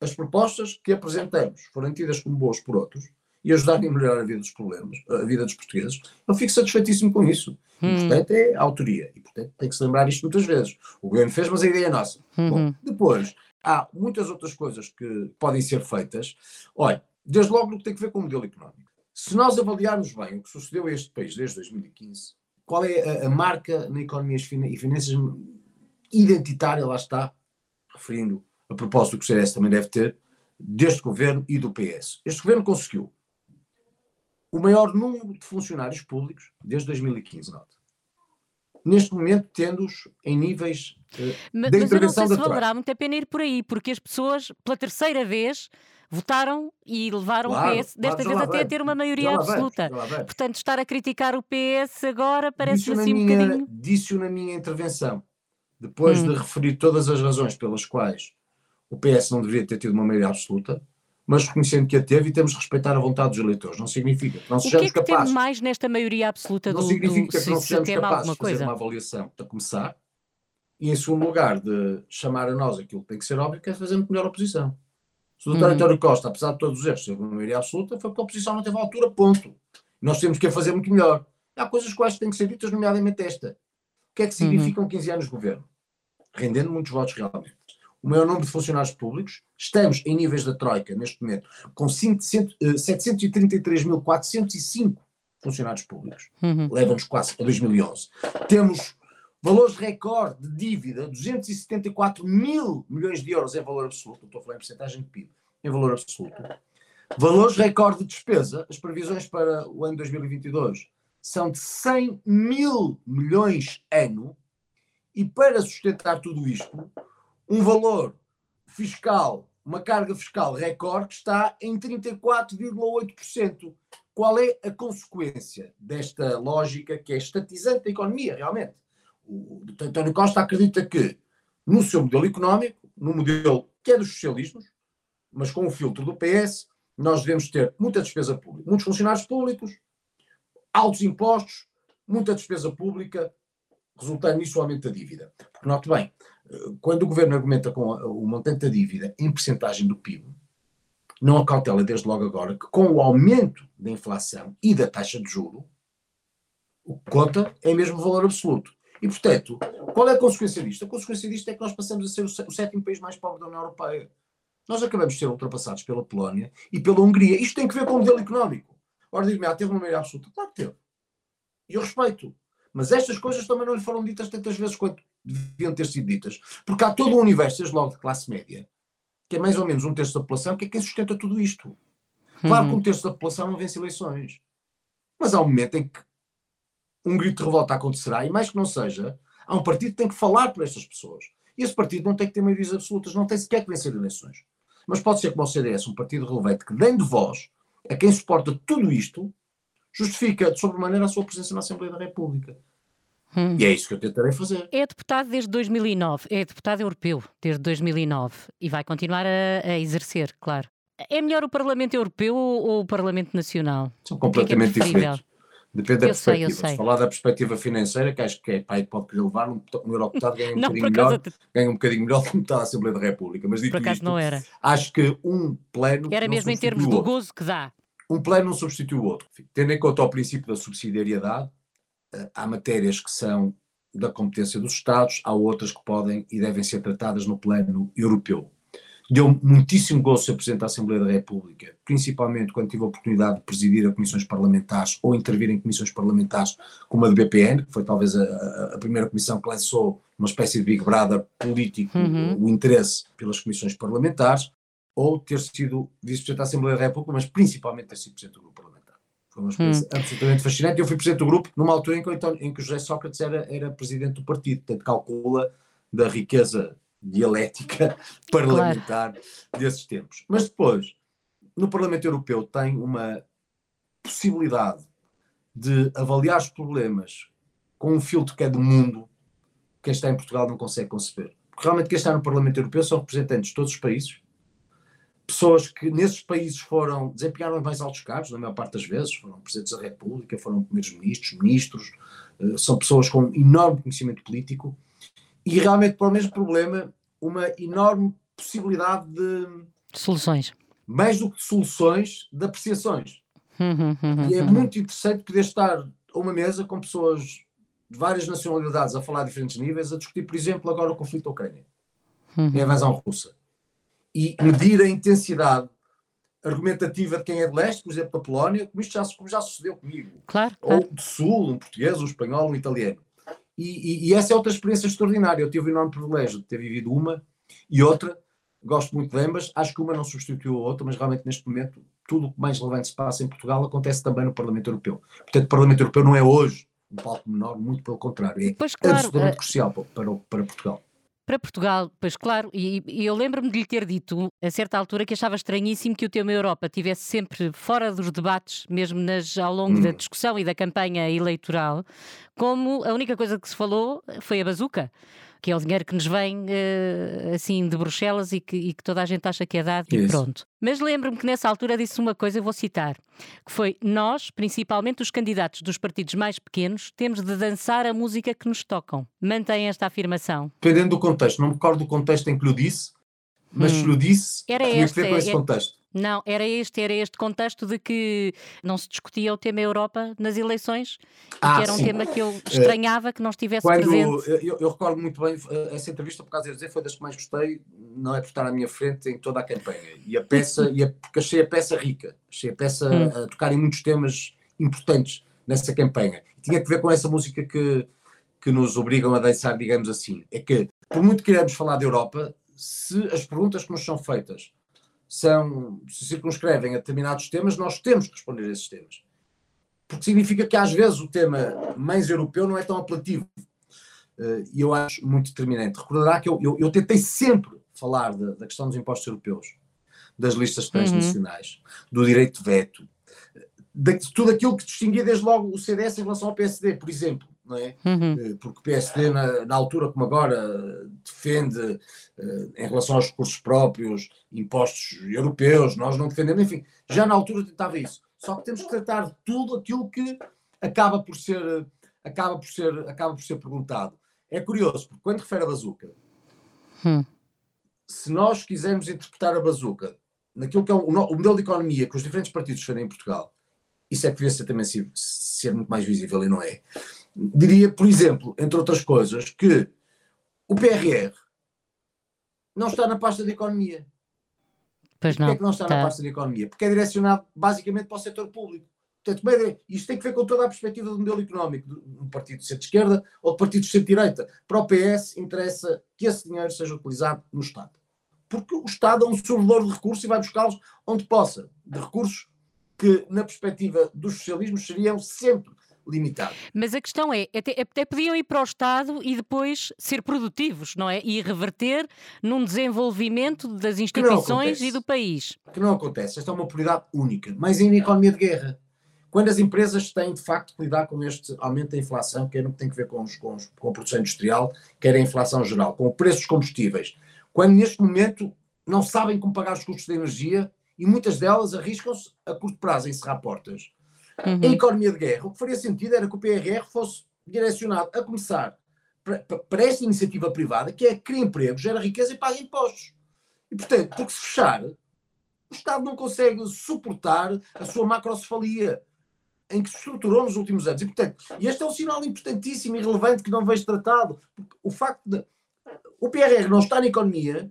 as propostas que apresentamos forem tidas como boas por outros e ajudarem a melhorar a vida dos problemas, a vida dos portugueses, eu fico satisfeitíssimo com isso. Hum. O importante é a autoria e, portanto, tem que se lembrar isto muitas vezes. O governo fez, mas a ideia é nossa. Uhum. Bom, depois, há muitas outras coisas que podem ser feitas. Olha, desde logo no que tem a ver com o modelo económico. Se nós avaliarmos bem o que sucedeu a este país desde 2015, qual é a, a marca na economia e finanças identitária, lá está, referindo a propósito do que o CDS também deve ter, deste governo e do PS. Este governo conseguiu o maior número de funcionários públicos desde 2015, nota. Neste momento, tendo-os em níveis uh, mas, da intervenção mas eu não sei se valerá muito a pena ir por aí, porque as pessoas, pela terceira vez, votaram e levaram claro, o PS, desta vez até a ter uma maioria absoluta. Portanto, estar a criticar o PS agora parece-me assim minha, um bocadinho. Disse na minha intervenção, depois hum. de referir todas as razões pelas quais o PS não deveria ter tido uma maioria absoluta, mas reconhecendo que a teve e temos de respeitar a vontade dos eleitores. Não significa que não sejamos capazes. O que é que capazes. mais nesta maioria absoluta não do Não significa do, que não sejamos capazes de fazer uma avaliação, a começar, e em segundo lugar, de chamar a nós aquilo que tem que ser óbvio, que é fazer muito melhor oposição. Se o doutor uhum. António Costa, apesar de todos os erros, teve uma maioria absoluta, foi porque a oposição não teve altura, ponto. Nós temos que a fazer muito melhor. Há coisas quais têm que ser ditas, nomeadamente esta. O que é que uhum. significam uhum. 15 anos de governo? Rendendo muitos votos realmente. O maior número de funcionários públicos, estamos em níveis da Troika, neste momento, com 733.405 eh, funcionários públicos. Uhum. Leva-nos quase a 2011. Temos Valores recorde de dívida, 274 mil milhões de euros em valor absoluto, estou a falar em porcentagem de PIB, em valor absoluto. Valores recorde de despesa, as previsões para o ano 2022 são de 100 mil milhões ano, e para sustentar tudo isto, um valor fiscal, uma carga fiscal recorde está em 34,8%. Qual é a consequência desta lógica que é estatizante da economia, realmente? O António Costa acredita que, no seu modelo económico, no modelo que é dos socialismos, mas com o filtro do PS, nós devemos ter muita despesa pública, muitos funcionários públicos, altos impostos, muita despesa pública, resultando nisso o aumento da dívida. Porque note bem, quando o governo argumenta com o montante da dívida em percentagem do PIB, não acautela desde logo agora que com o aumento da inflação e da taxa de juro, o que conta é mesmo o valor absoluto. E, portanto, qual é a consequência disto? A consequência disto é que nós passamos a ser o sétimo país mais pobre da União Europeia. Nós acabamos de ser ultrapassados pela Polónia e pela Hungria. Isto tem que ver com o modelo económico. Ora, digo-me, ah, teve uma maioria absoluta. Claro que teve. E eu respeito. Mas estas coisas também não lhe foram ditas tantas vezes quanto deviam ter sido ditas. Porque há todo um universo, desde logo de classe média, que é mais ou menos um terço da população, que é quem sustenta tudo isto. Claro uhum. que um terço da população não vence eleições. Mas há um momento em que um grito de revolta acontecerá, e mais que não seja, há um partido que tem que falar por estas pessoas. E esse partido não tem que ter maiorias absolutas, não tem sequer que vencer eleições. Mas pode ser como o CDS, um partido relevante que, dando voz a quem suporta tudo isto, justifica de sobremaneira a sua presença na Assembleia da República. Hum. E é isso que eu tentarei fazer. É deputado desde 2009, é deputado europeu desde 2009 e vai continuar a, a exercer, claro. É melhor o Parlamento Europeu ou o Parlamento Nacional? São completamente é é diferentes. Depende da eu perspectiva. Sei, Se falar da perspectiva financeira, que acho que é, pai, pode querer levar, um, um eurodeputado ganha um não, bocadinho melhor, ganha um bocadinho melhor do que metade da Assembleia da República. Mas dito por acaso isto, não era. Acho que um pleno. Era mesmo em termos do gozo que dá. Um pleno não substitui o outro. Tendo em conta o princípio da subsidiariedade, eh, há matérias que são da competência dos Estados, há outras que podem e devem ser tratadas no plano europeu. Deu muitíssimo gosto ser Presidente da Assembleia da República, principalmente quando tive a oportunidade de presidir a comissões parlamentares ou intervir em comissões parlamentares como a do BPN, que foi talvez a, a primeira comissão que lançou uma espécie de Big Brother político, uhum. o interesse pelas comissões parlamentares, ou ter sido Vice-Presidente da Assembleia da República, mas principalmente ter sido Presidente do Grupo Parlamentar. Foi uma experiência hum. absolutamente fascinante. Eu fui Presidente do Grupo numa altura em que, então, em que o José Sócrates era, era Presidente do partido, portanto calcula da riqueza dialética parlamentar claro. desses tempos. Mas depois, no Parlamento Europeu, tem uma possibilidade de avaliar os problemas com um filtro que é do mundo, que quem está em Portugal não consegue conceber. Porque realmente quem está no Parlamento Europeu são representantes de todos os países, pessoas que nesses países foram, desempenharam mais altos cargos, na maior parte das vezes, foram presidentes da República, foram primeiros ministros, ministros, eh, são pessoas com enorme conhecimento político e realmente para o mesmo problema uma enorme possibilidade de soluções. Mais do que soluções, de apreciações. e é muito interessante poder estar a uma mesa com pessoas de várias nacionalidades a falar a diferentes níveis, a discutir, por exemplo, agora o conflito da Ucrânia uhum. e a invasão russa. E medir a intensidade argumentativa de quem é de leste, por exemplo, da Polónia, como isto já, como já sucedeu comigo. Claro, Ou claro. do sul, um português, um espanhol, um italiano. E, e, e, essa é outra experiência extraordinária. Eu tive o enorme privilégio de ter vivido uma e outra. Gosto muito de ambas. Acho que uma não substituiu a outra, mas realmente neste momento tudo o que mais relevante se passa em Portugal acontece também no Parlamento Europeu. Portanto, o Parlamento Europeu não é hoje um palco menor, muito pelo contrário. É pois, claro, absolutamente é... crucial para, para, para Portugal para Portugal, pois claro, e, e eu lembro-me de lhe ter dito a certa altura que achava estranhíssimo que o tema Europa tivesse sempre fora dos debates, mesmo nas, ao longo hum. da discussão e da campanha eleitoral, como a única coisa que se falou foi a bazuca que é o dinheiro que nos vem uh, assim de Bruxelas e que, e que, toda a gente acha que é dado Isso. e pronto. Mas lembro-me que nessa altura disse uma coisa, eu vou citar, que foi nós, principalmente os candidatos dos partidos mais pequenos, temos de dançar a música que nos tocam. Mantém esta afirmação. Dependendo do contexto, não me recordo do contexto em que lhe disse, mas hum. se lhe disse, era tinha que ver com esse é, contexto. Não, era este, era este contexto de que não se discutia o tema Europa nas eleições, ah, que era um sim. tema que eu eh, estranhava que não estivesse Quando, presente. Eu, eu, recordo muito bem eh, essa entrevista, por causa de dizer, foi das que mais gostei, não é por estar à minha frente em toda a campanha. E a peça, e a, porque achei a peça rica, achei a peça hum. a tocar em muitos temas importantes nessa campanha. E tinha que ver com essa música que, que nos obrigam a dançar, digamos assim. É que, por muito que queremos falar da Europa, se as perguntas que nos são feitas são, se circunscrevem a determinados temas, nós temos que responder a esses temas. Porque significa que às vezes o tema mais europeu não é tão apelativo. Eh, E eu acho muito determinante. Recordará que eu, eu, eu tentei sempre falar da, da, questão dos impostos europeus, das listas transnacionais, uhum. do direito de veto, de tudo aquilo que distinguia desde logo o CDS em relação ao PSD, por exemplo não é? Uhum. Eh, porque o PSD, na, na, altura como agora, defende uh, em relação aos recursos próprios, impostos europeus, nós não defendemos, enfim, já na altura tentava isso. Só que temos que tratar de tudo aquilo que acaba por ser, acaba por ser, acaba por ser perguntado. É curioso, porque quando refere a bazuca, hum. se nós quisermos interpretar a bazuca naquilo que é o, o modelo de economia que os diferentes partidos defendem em Portugal, isso é que devia ser também ser, ser muito mais visível e não é diria, por exemplo, entre outras coisas, que o PRR não está na pasta de economia. Pois não. Porquê é que não está tá. na pasta de economia? Porque é direcionado basicamente para o setor público. Portanto, isto tem que ver com toda a perspectiva do modelo económico um partido de centro-esquerda ou de partido de centro-direita. Para o PS interessa que esse dinheiro seja utilizado no Estado. Porque o Estado é um servidor de recursos e vai buscá-los onde possa. De recursos que, na perspectiva dos socialismos, seriam sempre limitado. Mas a questão é, até, até podiam ir para o Estado e depois ser produtivos, não é? E reverter num desenvolvimento das instituições e do país. Que não acontece. Esta é uma prioridade única. Mas ainda em economia de guerra. Quando as empresas têm, de facto, que lidar com este aumento da inflação, quer no que tem a ver com, os, com, os, com a produção industrial, quer a inflação geral, com o preço dos combustíveis, quando neste momento não sabem como pagar os custos da energia e muitas delas arriscam-se a curto prazo a encerrar portas. Uhum. Em economia de guerra, o que faria sentido era que o PRR fosse direcionado a começar para, para esta iniciativa privada, que é criar emprego, gera riqueza e paga impostos. E, portanto, porque se fechar, o Estado não consegue suportar a sua macrocefalia em que se estruturou nos últimos anos. E, portanto, este é um sinal importantíssimo e relevante que não vejo tratado. O facto de o PRR não está na economia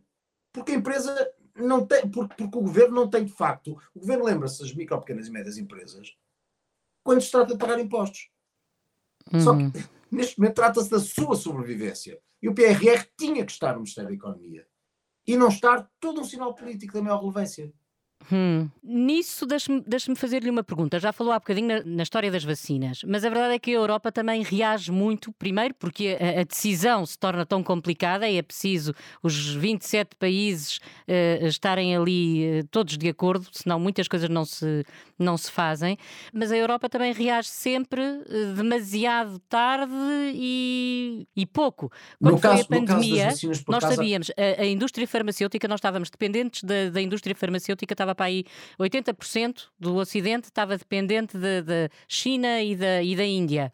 porque a empresa não tem, porque, porque o governo não tem de facto. O governo lembra-se das micro, pequenas e médias empresas quando se trata de pagar impostos. Uhum. Só que uhum. neste momento trata-se da sua sobrevivência. E o PRR tinha que estar no Ministério da Economia. E não estar todo um sinal político da maior relevância. Hum. Nisso, deixe-me deixe fazer-lhe uma pergunta. Já falou há bocadinho na, na, história das vacinas, mas a verdade é que a Europa também reage muito, primeiro porque a, a decisão se torna tão complicada e é preciso os 27 países uh, estarem ali uh, todos de acordo, senão muitas coisas não se, não se fazem. Mas a Europa também reage sempre uh, demasiado tarde e, e pouco. Quando no foi caso, a pandemia, vacinas, nós casa... sabíamos, a, a, indústria farmacêutica, nós estávamos dependentes da, da indústria farmacêutica, estava para aí 80% do Ocidente estava dependente da de, de China e da, e da Índia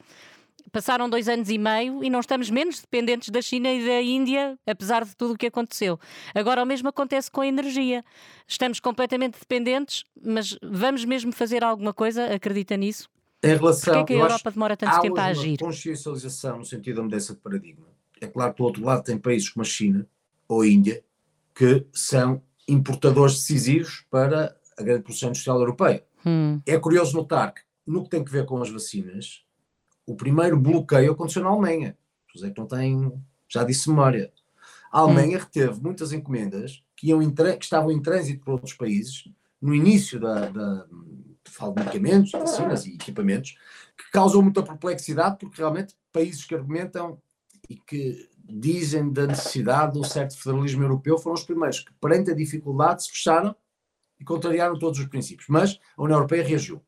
passaram dois anos e meio e não estamos menos dependentes da China e da Índia, apesar de tudo o que aconteceu. Agora o mesmo acontece com a energia. Estamos completamente dependentes, mas vamos mesmo fazer alguma coisa? Acredita nisso? Em relação, Porquê é que a Europa demora tanto tempo a agir? consciencialização no sentido da mudança de paradigma. É claro que do outro lado tem países como a China ou a Índia que são importadores decisivos para a grande produção industrial europeia. Hum. É curioso notar que, no que tem que ver com as vacinas, o primeiro bloqueio aconteceu na Alemanha. José que não tem, já disse memória. A Alemanha hum. reteve muitas encomendas que, iam em, que estavam em trânsito para outros países no início da, da falo de medicamentos, vacinas e equipamentos, que causou muita perplexidade, porque realmente países que argumentam e que dizem da necessidade de um certo federalismo europeu foram os primeiros que, perante a dificuldade, se fecharam e contrariaram todos os princípios. Mas a União Europeia reagiu.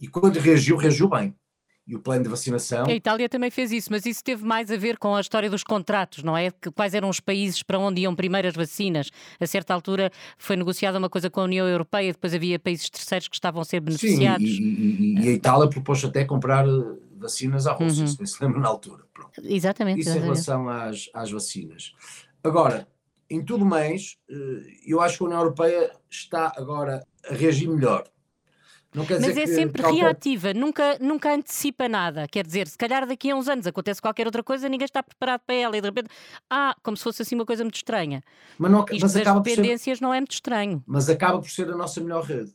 E quando reagiu, reagiu bem. E o plano de vacinação. A Itália também fez isso, mas isso teve mais a ver com a história dos contratos, não é? Que, quais eram os países para onde iam primeiro as vacinas? A certa altura foi negociada uma coisa com a União Europeia, depois havia países terceiros que estavam a ser beneficiados. Sim, e, e, e a Itália propôs até comprar eh, vacinas à Rússia, uhum. se lembra na altura. Pronto. Exatamente. Isso em relação às, às vacinas. Agora, em tudo mais, eh, eu acho que a União Europeia está agora a reagir melhor. Mas é sempre qualquer... reativa, nunca, nunca antecipa nada. Quer dizer, se calhar daqui a uns anos acontece qualquer outra coisa, ninguém está preparado para ela e de repente, ah, como se fosse assim uma coisa muito estranha. Mas, não, Isto mas das dependências ser... não é muito estranho. Mas acaba por ser a nossa melhor rede.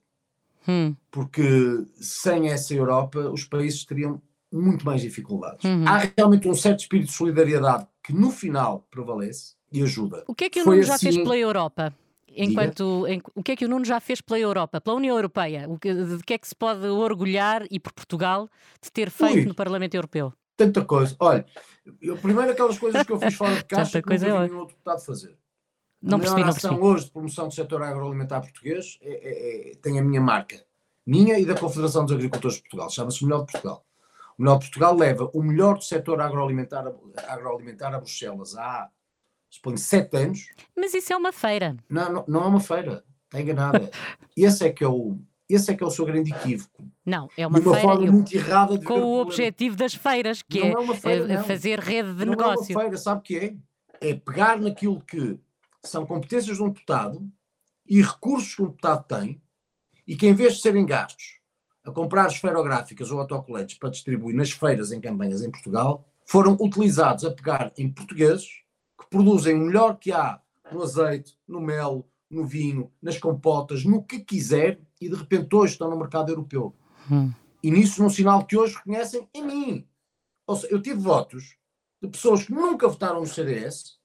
Hum. Porque sem essa Europa, os países teriam muito mais dificuldades. Uhum. Há realmente um certo espírito de solidariedade que no final prevalece e ajuda. O que é que o Nuno já fez assim pela Europa? Enquanto, em, o que é que o Nuno já fez pela Europa, pela União Europeia? O que, de que é que se pode orgulhar e por Portugal de ter feito Ui, no Parlamento Europeu? Tanta coisa. Olha, eu, primeiro aquelas coisas que eu fiz fora de casa que nunca vi nenhum outro deputado fazer. Não percebi, não percebi. hoje de promoção do setor agroalimentar português é, é, é, tem a minha marca. Minha e da Confederação dos Agricultores de Portugal. Chama-se Melhor de Portugal. O Portugal leva o melhor do setor agroalimentar, agroalimentar a Bruxelas há, suponho, sete anos. Mas isso é uma feira. Não, não, não é uma feira. Está enganada. esse é que é o, esse é que é o seu grande equívoco. Não, é uma, uma feira forma muito errada de com o, o objetivo das feiras, que é, é feira, fazer rede de não negócio. Não é uma feira, sabe o que é? É pegar naquilo que são competências de um deputado e recursos que um deputado tem e que em vez de serem gastos a comprar esferográficas ou autocoletes para distribuir nas feiras em campanhas em Portugal, foram utilizados a pegar em portugueses que produzem o melhor que há no azeite, no mel, no vinho, nas compotas, no que quiser, e de repente hoje estão no mercado europeu. Hum. E nisso num sinal que hoje reconhecem em mim. Ou seja, eu tive votos de pessoas que nunca votaram no CDS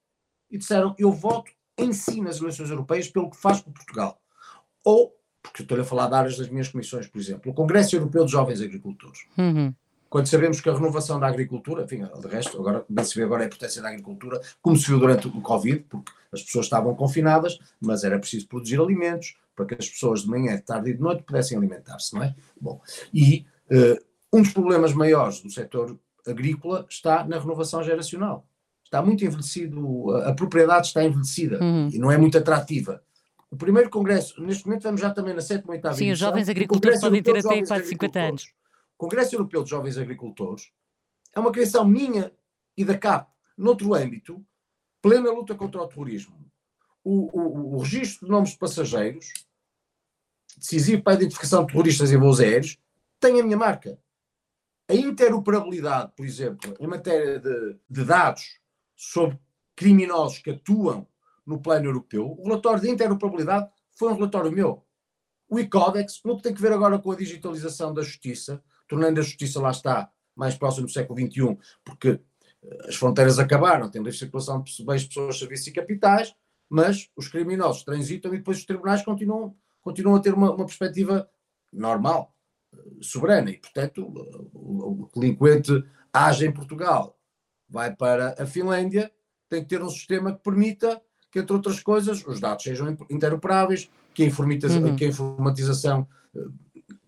e disseram eu voto em si nas eleições europeias pelo que faz por Portugal. Ou porque estou a falar de áreas das minhas comissões, por exemplo, o Congresso Europeu de Jovens Agricultores. Uhum. quando sabemos que a renovação da agricultura, enfim, de resto, agora, bem se vê agora a importância da agricultura, como se viu durante o Covid, porque as pessoas estavam confinadas, mas era preciso produzir alimentos para que as pessoas de manhã, de tarde e de noite pudessem alimentar-se, não é? Bom, e uh, um dos problemas maiores do setor agrícola está na renovação geracional. Está muito envelhecido, a, a propriedade está envelhecida uhum. e não é muito atrativa. O primeiro congresso, neste momento vamos já também na sétima ou oitava Sim, os jovens agricultores podem ter até quase 50 anos. Congresso Europeu de Jovens Agricultores é uma criação minha e da CAP, noutro âmbito, plena luta contra o terrorismo. O, o, o registro de nomes de passageiros, decisivo para a identificação de terroristas em voos aéreos, tem a minha marca. A interoperabilidade, por exemplo, em matéria de, de dados sobre criminosos que atuam no plano europeu, o relatório de interoperabilidade foi um relatório meu. O e-Codex, no que tem que ver agora com a digitalização da justiça, tornando a justiça, lá está, mais próximo do século XXI, porque eh, as fronteiras acabaram, tem livre circulação de bens, pessoas, serviços e capitais, mas os criminosos transitam e depois os tribunais continuam, continuam a ter uma, uma perspectiva normal, eh, soberana, e portanto o, o delinquente age em Portugal, vai para a Finlândia, tem que ter um sistema que permita que, entre outras coisas, os dados sejam interoperáveis, que a, informatização, uhum. que a informatização eh,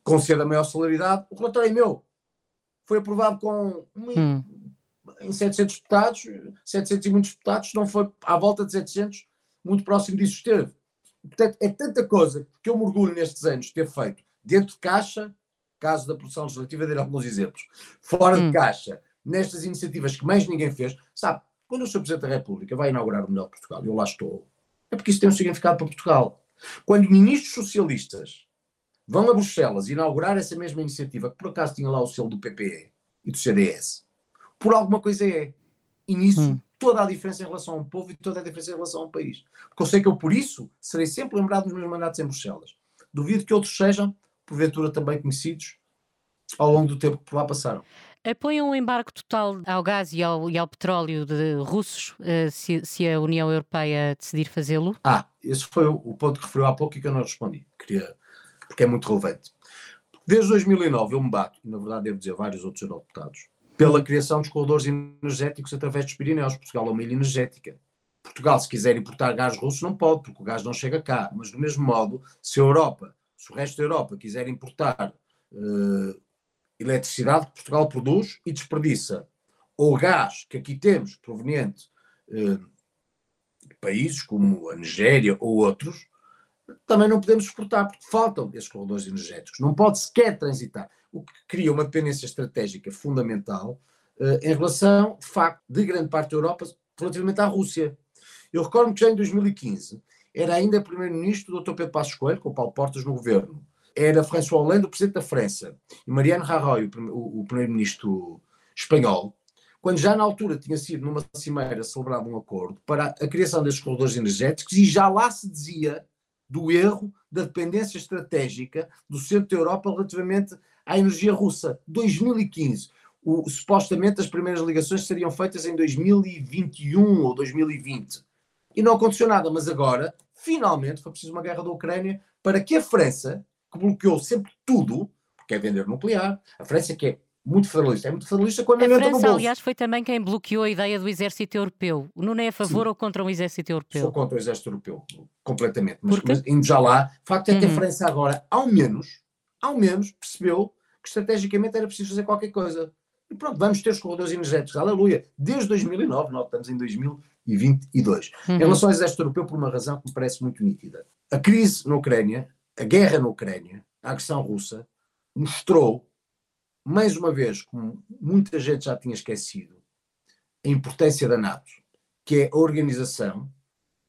conceda maior celeridade. O relatório é meu. Foi aprovado com hum. em 700 deputados, 700 e muitos deputados, não foi à volta de 700, muito próximo disso esteve. Portanto, é tanta coisa que eu me orgulho nestes anos de ter feito dentro de caixa, caso da produção legislativa, dar alguns exemplos, fora hum. de caixa, nestas iniciativas que mais ninguém fez. Sabe, quando o Sr. Presidente da República vai inaugurar o Melhor Portugal, eu lá estou, é porque isso tem um significado para Portugal. Quando ministros socialistas vão a Bruxelas inaugurar essa mesma iniciativa, que por acaso tinha lá o selo do PPE e do CDS, por alguma coisa é. E nisso hum. toda a diferença em relação a um povo e toda a diferença em relação a um país. Porque eu sei que eu, por isso, serei sempre lembrado dos meus mandatos em Bruxelas. Duvido que outros sejam, porventura também conhecidos, ao longo do tempo que por lá passaram. Apoiam um embargo total ao gás e ao, e ao petróleo de russos, uh, se, se, a União Europeia decidir fazê-lo? Ah, esse foi o, o ponto que referiu há pouco e que eu não respondi. Queria porque é muito relevante. Desde 2009 eu me bato, e na verdade devo dizer vários outros eurodeputados, pela criação dos corredores energéticos através dos Pirineus. Portugal é uma ilha energética. Portugal, se quiser importar gás russo, não pode, porque o gás não chega cá. Mas, do mesmo modo, se a Europa, se o resto da Europa quiser importar uh, eletricidade que Portugal produz e desperdiça, ou gás que aqui temos, proveniente uh, de países como a Nigéria ou outros, também não podemos exportar, porque faltam esses corredores energéticos. Não pode sequer transitar, o que cria uma dependência estratégica fundamental uh, em relação, de facto, de grande parte da Europa relativamente à Rússia. Eu recordo que já em 2015 era ainda primeiro-ministro o Dr. Pedro Passos Coelho, com o Paulo Portas no governo. Era François Hollande, o presidente da França, e Mariano Rajoy, o, o primeiro-ministro espanhol, quando já na altura tinha sido numa cimeira celebrado um acordo para a criação destes corredores energéticos e já lá se dizia do erro da dependência estratégica do centro da Europa relativamente à energia russa. 2015. O, supostamente as primeiras ligações seriam feitas em 2021 ou 2020. E não aconteceu nada, mas agora, finalmente, foi preciso uma guerra da Ucrânia para que a França, que bloqueou sempre tudo, porque é vender nuclear, a França que é muito federalista. É muito federalista quando a França, aliás, foi também quem bloqueou a ideia do exército europeu. O Nuno é a favor Sim. ou contra o exército europeu? Sou contra o exército europeu, completamente. Mas, mas indo já lá, o facto é que uhum. a França agora, ao menos, ao menos, percebeu que estrategicamente era preciso fazer qualquer coisa. E pronto, vamos ter os corredores energéticos, aleluia. Desde 2009, nós estamos em 2022. Uhum. Em relação ao exército europeu, por uma razão que me parece muito nítida. A crise na Ucrânia, a guerra na Ucrânia, a agressão russa, mostrou mais uma vez, como muita gente já tinha esquecido, a importância da NATO, que é a organização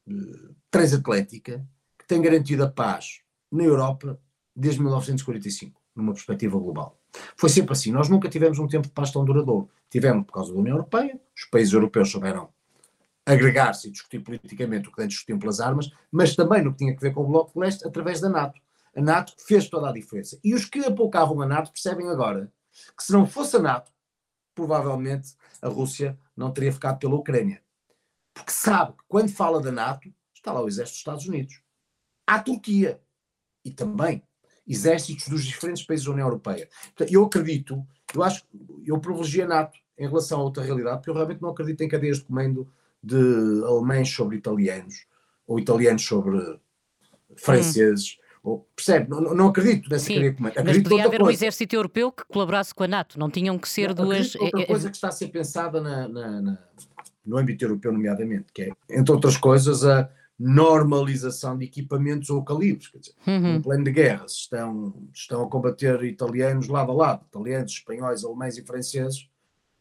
uh, transatlética que tem garantido a paz na Europa desde 1945, numa perspectiva global. Foi sempre assim. Nós nunca tivemos um tempo de paz tão duradouro. Tivemos por causa da União Europeia, os países europeus souberam agregar-se e discutir politicamente o que antes discutiam pelas armas, mas também no que tinha a ver com o Bloco de Leste, através da NATO. A NATO fez toda a diferença. E os que apocavam a NATO percebem agora que se não fosse a NATO, provavelmente a Rússia não teria ficado pela Ucrânia. Porque sabe que quando fala da NATO, está lá o exército dos Estados Unidos. Há a Turquia. E também exércitos dos diferentes países da União Europeia. Eu acredito, Eu acho eu privilegio a NATO em relação a outra realidade, porque eu realmente não acredito em cadeias de comando de alemães sobre italianos, ou italianos sobre franceses. Hum. Ou, percebe? Não, não acredito nessa Sim, cadeia comando. Acredito mas podia haver coisa. um exército europeu que colaborasse com a NATO, não tinham que ser não, duas. Outra é, é, coisa que está a ser pensada na, na, na, no âmbito europeu, nomeadamente, que é, entre outras coisas, a normalização de equipamentos ou calibres. Quer dizer, uhum. no plano de guerra, se estão, estão a combater italianos lado a lado, italianos, espanhóis, alemães e franceses,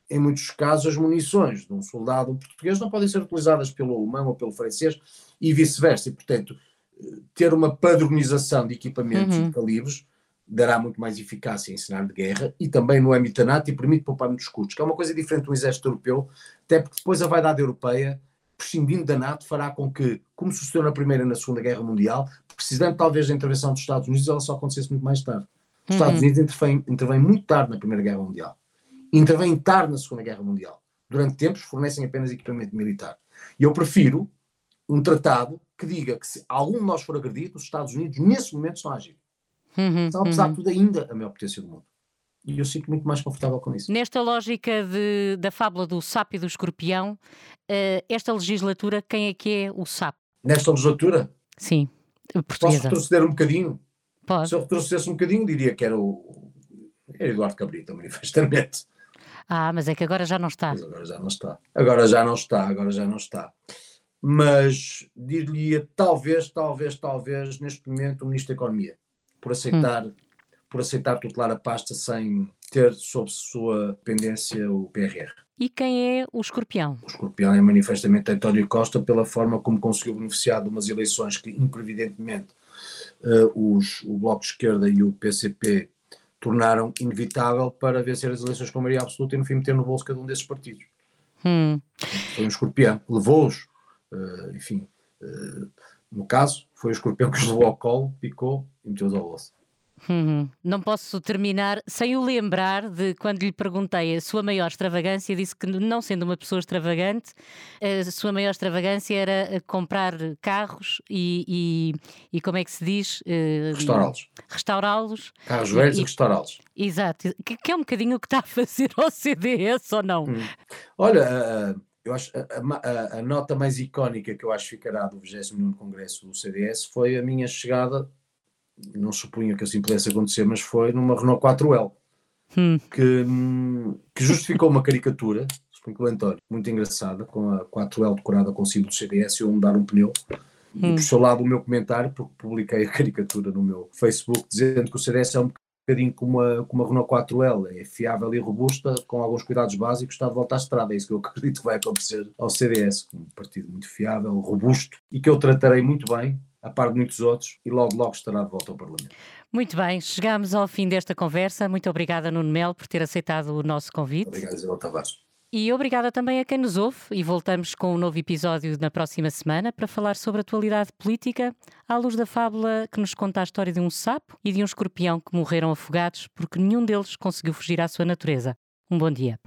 em muitos casos as munições de um soldado português não podem ser utilizadas pelo alemão ou pelo francês e vice-versa. E, portanto, ter uma padronização de equipamentos uhum. e calibres dará muito mais eficácia em cenário de guerra e também no âmbito da NATO e permite poupar muitos custos, que é uma coisa diferente do exército europeu, até porque depois a vaidade europeia prescindindo da NATO, fará com que, como sucedeu na Primeira e na Segunda Guerra Mundial, precisando talvez da intervenção dos Estados Unidos, ela só acontecesse muito mais tarde. Os Estados uhum. Unidos intervêm, intervêm muito tarde na Primeira Guerra Mundial. Intervêm tarde na Segunda Guerra Mundial. Durante tempos fornecem apenas equipamento militar. E eu prefiro um tratado que diga que se algum de nós for agredido, os Estados Unidos, nesse momento, estão a agir. Uhum, São, apesar uhum. de tudo, ainda a maior potência do mundo. E eu sinto muito mais confortável com isso. Nesta lógica de, da fábula do sapo e do escorpião, uh, esta legislatura, quem é que é o sapo? Nesta legislatura? Sim, portuguesa. Posso retroceder um bocadinho? Pode. Se eu retrocedesse um bocadinho, diria que era o era Eduardo Cabrita, manifestamente. Ah, mas é que agora já não está. Mas agora já não está. Agora já não está, agora já não está. Mas diria talvez, talvez, talvez, neste momento, o Ministro da Economia, por aceitar hum por aceitar tutelar a pasta sem ter sob sua dependência o PRR. E quem é o escorpião? O escorpião é manifestamente António Costa pela forma como conseguiu beneficiar de umas eleições que, imprevidentemente, uh, os, o Bloco de Esquerda e o PCP tornaram inevitável para vencer as eleições com maioria absoluta e no fim meter no bolso cada um desses partidos. Hum. Foi um escorpião, levou-os, uh, enfim, uh, no caso, foi o escorpião que os levou ao colo, picou e meteu-os ao bolso. Uhum. Não posso terminar sem o lembrar de quando lhe perguntei a sua maior extravagância, disse que, não sendo uma pessoa extravagante, a sua maior extravagância era comprar carros e, e, e como é que se diz? Uh, restaurá-los. Restaurá-los. Carros velhos e, e restaurá-los. Exato. Que, que, é um bocadinho o que está a fazer ao CDS ou não? Hum. Olha. Uh, eu acho a, a, a, nota mais icónica que eu acho que ficará do 29 Congresso do CDS foi a minha chegada não supunha que assim pudesse acontecer, mas foi numa Renault 4L, hum. que, que, justificou uma caricatura, muito engraçada, com a 4L decorada com o símbolo do CDS e eu mudar um pneu. Hum. E por seu lado o meu comentário, porque publiquei a caricatura no meu Facebook, dizendo que o CDS é um bocadinho como a, como a Renault 4L, é fiável e robusta, com alguns cuidados básicos, está de volta à estrada. É isso que eu acredito que vai acontecer ao CDS, um partido muito fiável, robusto e que eu tratarei muito bem a par de muitos outros, e logo, logo estará de volta ao Parlamento. Muito bem, chegamos ao fim desta conversa. Muito obrigada, Nuno Melo, por ter aceitado o nosso convite. Obrigado, Isabel Tavares. E obrigada também a quem nos ouve e voltamos com um novo episódio na próxima semana para falar sobre a atualidade política à luz da fábula que nos conta a história de um sapo e de um escorpião que morreram afogados porque nenhum deles conseguiu fugir à sua natureza. Um bom dia.